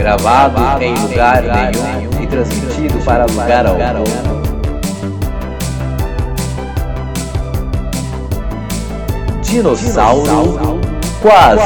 gravado em lugar nenhum e transmitido para lugar algum. Dinossauro quase.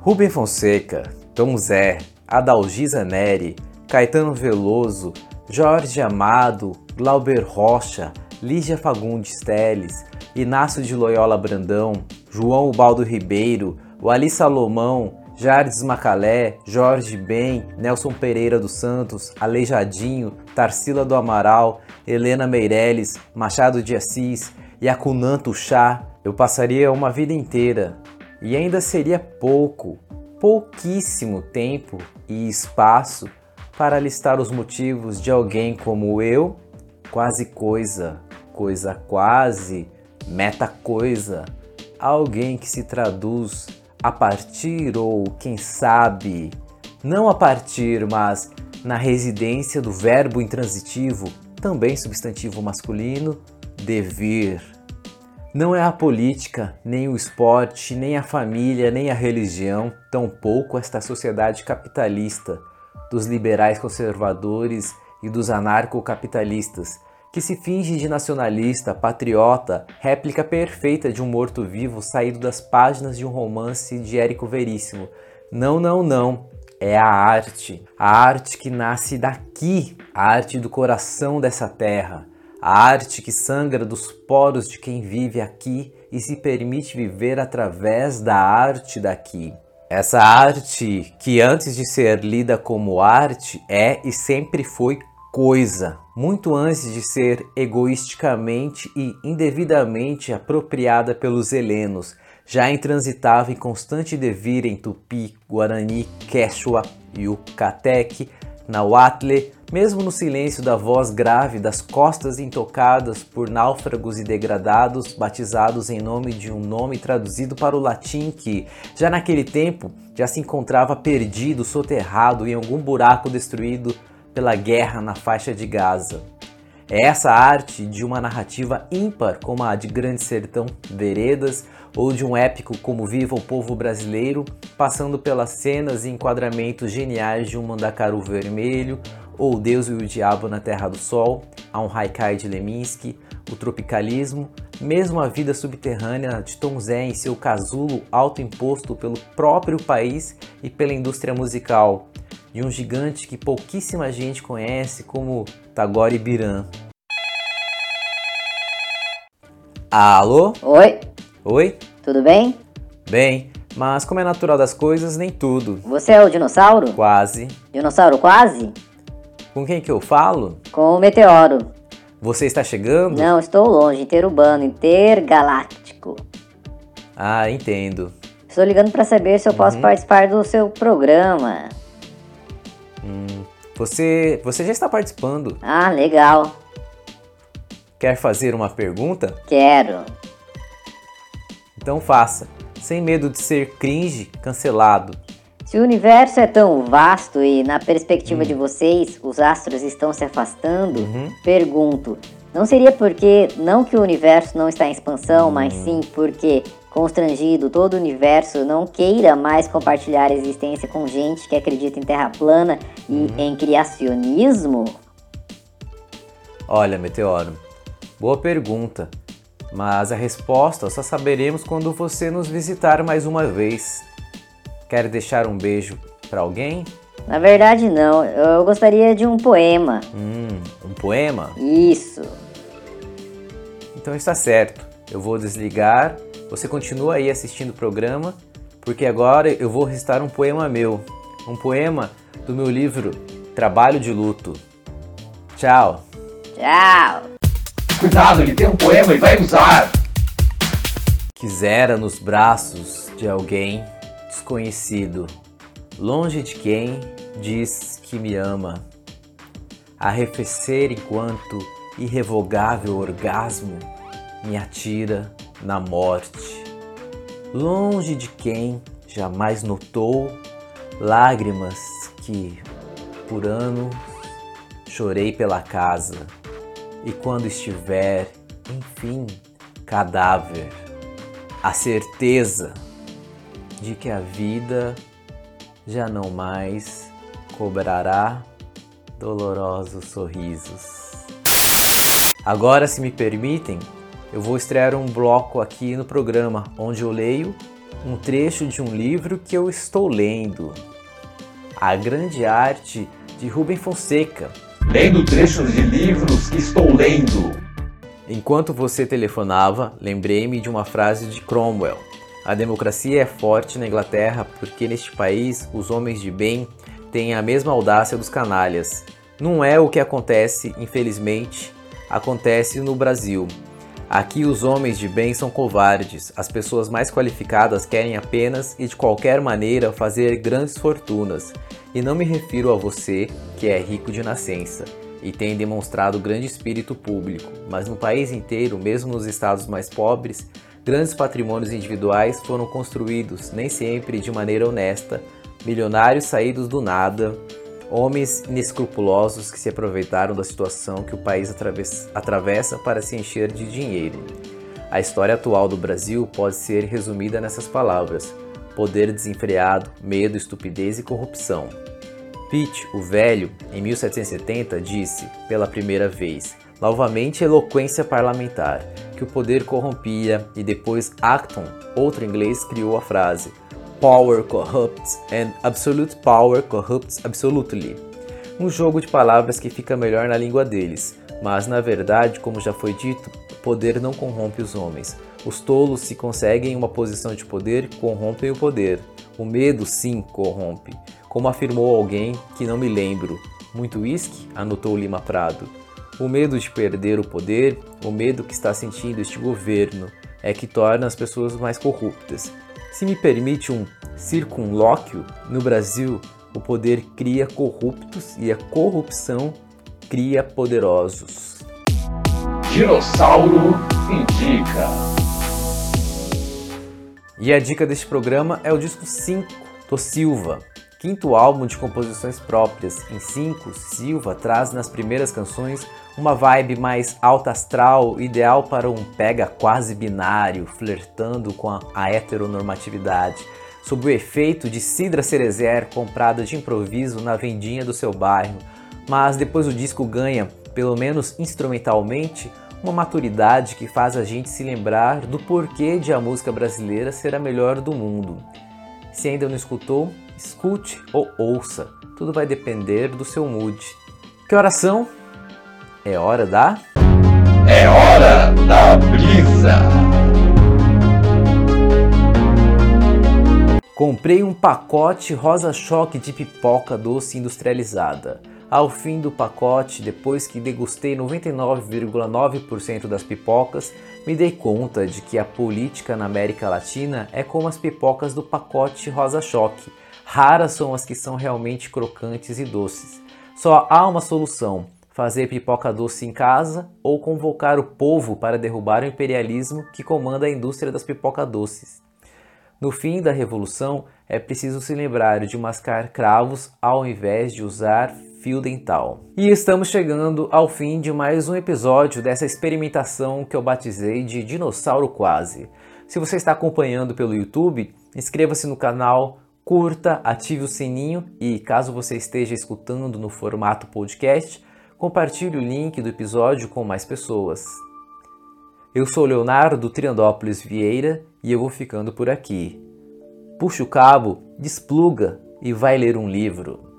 Rubem Fonseca, Tom Zé, Adalgisa Neri, Caetano Veloso, Jorge Amado, Glauber Rocha, Lígia Fagundes Teles, Inácio de Loyola Brandão, João Ubaldo Ribeiro, Wali Salomão, Jardes Macalé, Jorge Ben, Nelson Pereira dos Santos, Aleijadinho, Tarsila do Amaral, Helena Meirelles, Machado de Assis, Yacunanto Chá, eu passaria uma vida inteira. E ainda seria pouco, pouquíssimo tempo e espaço para listar os motivos de alguém como eu, quase coisa, coisa quase, meta coisa, alguém que se traduz a partir ou, quem sabe, não a partir, mas na residência do verbo intransitivo, também substantivo masculino, devir. Não é a política, nem o esporte, nem a família, nem a religião, tampouco esta sociedade capitalista, dos liberais conservadores e dos anarcocapitalistas, que se finge de nacionalista, patriota, réplica perfeita de um morto-vivo saído das páginas de um romance de Érico Veríssimo. Não, não, não. É a arte. A arte que nasce daqui, a arte do coração dessa terra. A arte que sangra dos poros de quem vive aqui e se permite viver através da arte daqui. Essa arte, que antes de ser lida como arte, é e sempre foi coisa, muito antes de ser egoisticamente e indevidamente apropriada pelos helenos, já intransitava em constante devir em tupi, guarani, quechua, yucateque, nahuatl, mesmo no silêncio da voz grave das costas intocadas por náufragos e degradados, batizados em nome de um nome traduzido para o latim que, já naquele tempo, já se encontrava perdido, soterrado em algum buraco destruído pela guerra na faixa de Gaza. É essa arte de uma narrativa ímpar como a de Grande Sertão Veredas ou de um épico como Viva o Povo Brasileiro, passando pelas cenas e enquadramentos geniais de um Mandacaru Vermelho ou Deus e o Diabo na Terra do Sol, a um Haikai de Leminski, o tropicalismo, mesmo a vida subterrânea de Tom Zé em seu casulo autoimposto pelo próprio país e pela indústria musical, de um gigante que pouquíssima gente conhece como Tagore Biran. Alô? Oi, Oi? tudo bem? Bem, mas como é natural das coisas, nem tudo. Você é o dinossauro? Quase. Dinossauro quase? Com quem que eu falo? Com o meteoro. Você está chegando? Não, estou longe, interurbano, intergaláctico. Ah, entendo. Estou ligando para saber se eu posso participar do seu programa. Você, você já está participando. Ah, legal. Quer fazer uma pergunta? Quero. Então faça, sem medo de ser cringe cancelado. Se o universo é tão vasto e, na perspectiva de vocês, os astros estão se afastando, pergunto: não seria porque não que o universo não está em expansão, mas sim porque, constrangido, todo o universo não queira mais compartilhar a existência com gente que acredita em terra plana e em criacionismo? Olha, Meteoro, boa pergunta, mas a resposta só saberemos quando você nos visitar mais uma vez. Quer deixar um beijo para alguém? Na verdade, não. Eu gostaria de um poema. Hum, um poema? Isso. Então está certo. Eu vou desligar. Você continua aí assistindo o programa, porque agora eu vou recitar um poema meu. Um poema do meu livro Trabalho de Luto. Tchau. Tchau. Cuidado, ele tem um poema e vai usar. Quisera nos braços de alguém desconhecido, longe de quem diz que me ama, arrefecer enquanto irrevogável orgasmo me atira na morte, longe de quem jamais notou lágrimas que por anos chorei pela casa e quando estiver, enfim, cadáver, a certeza de que a vida já não mais cobrará dolorosos sorrisos. Agora, se me permitem, eu vou estrear um bloco aqui no programa onde eu leio um trecho de um livro que eu estou lendo. A Grande Arte de Rubem Fonseca. Lendo trechos de livros que estou lendo. Enquanto você telefonava, lembrei-me de uma frase de Cromwell. A democracia é forte na Inglaterra porque neste país os homens de bem têm a mesma audácia dos canalhas. Não é o que acontece, infelizmente, acontece no Brasil. Aqui os homens de bem são covardes, as pessoas mais qualificadas querem apenas e de qualquer maneira fazer grandes fortunas. E não me refiro a você, que é rico de nascença e tem demonstrado grande espírito público, mas no país inteiro, mesmo nos estados mais pobres, grandes patrimônios individuais foram construídos, nem sempre de maneira honesta, milionários saídos do nada, homens inescrupulosos que se aproveitaram da situação que o país atravessa para se encher de dinheiro. A história atual do Brasil pode ser resumida nessas palavras: poder desenfreado, medo, estupidez e corrupção. Pitt, o velho, em 1770, disse, pela primeira vez, novamente eloquência parlamentar, que o poder corrompia, e depois Acton, outro inglês, criou a frase: Power corrupts and absolute power corrupts absolutely. Um jogo de palavras que fica melhor na língua deles, mas na verdade, como já foi dito, o poder não corrompe os homens. Os tolos, se conseguem uma posição de poder, corrompem o poder. O medo, sim, corrompe. Como afirmou alguém que não me lembro. Muito uísque? anotou Lima Prado. O medo de perder o poder, o medo que está sentindo este governo, é que torna as pessoas mais corruptas. Se me permite um circunlóquio, no Brasil o poder cria corruptos e a corrupção cria poderosos. Dinossauro Indica. E a dica deste programa é o disco 5 do Silva, quinto álbum de composições próprias. Em 5, Silva traz nas primeiras canções uma vibe mais alta astral, ideal para um pega quase binário, flertando com a, a heteronormatividade, sob o efeito de Cidra Cerezer comprada de improviso na vendinha do seu bairro. Mas depois o disco ganha, pelo menos instrumentalmente, uma maturidade que faz a gente se lembrar do porquê de a música brasileira ser a melhor do mundo. Se ainda não escutou, escute ou ouça, tudo vai depender do seu mood. Que oração? É hora da. É hora da brisa! Comprei um pacote rosa-choque de pipoca doce industrializada. Ao fim do pacote, depois que degustei 99,9% das pipocas, me dei conta de que a política na América Latina é como as pipocas do pacote rosa-choque. Raras são as que são realmente crocantes e doces. Só há uma solução: fazer pipoca doce em casa ou convocar o povo para derrubar o imperialismo que comanda a indústria das pipoca doces. No fim da revolução, é preciso se lembrar de mascar cravos ao invés de usar fio dental. E estamos chegando ao fim de mais um episódio dessa experimentação que eu batizei de Dinossauro Quase. Se você está acompanhando pelo YouTube, inscreva-se no canal, curta, ative o sininho e, caso você esteja escutando no formato podcast, compartilhe o link do episódio com mais pessoas. Eu sou Leonardo Triandópolis Vieira e eu vou ficando por aqui. Puxa o cabo, despluga e vai ler um livro.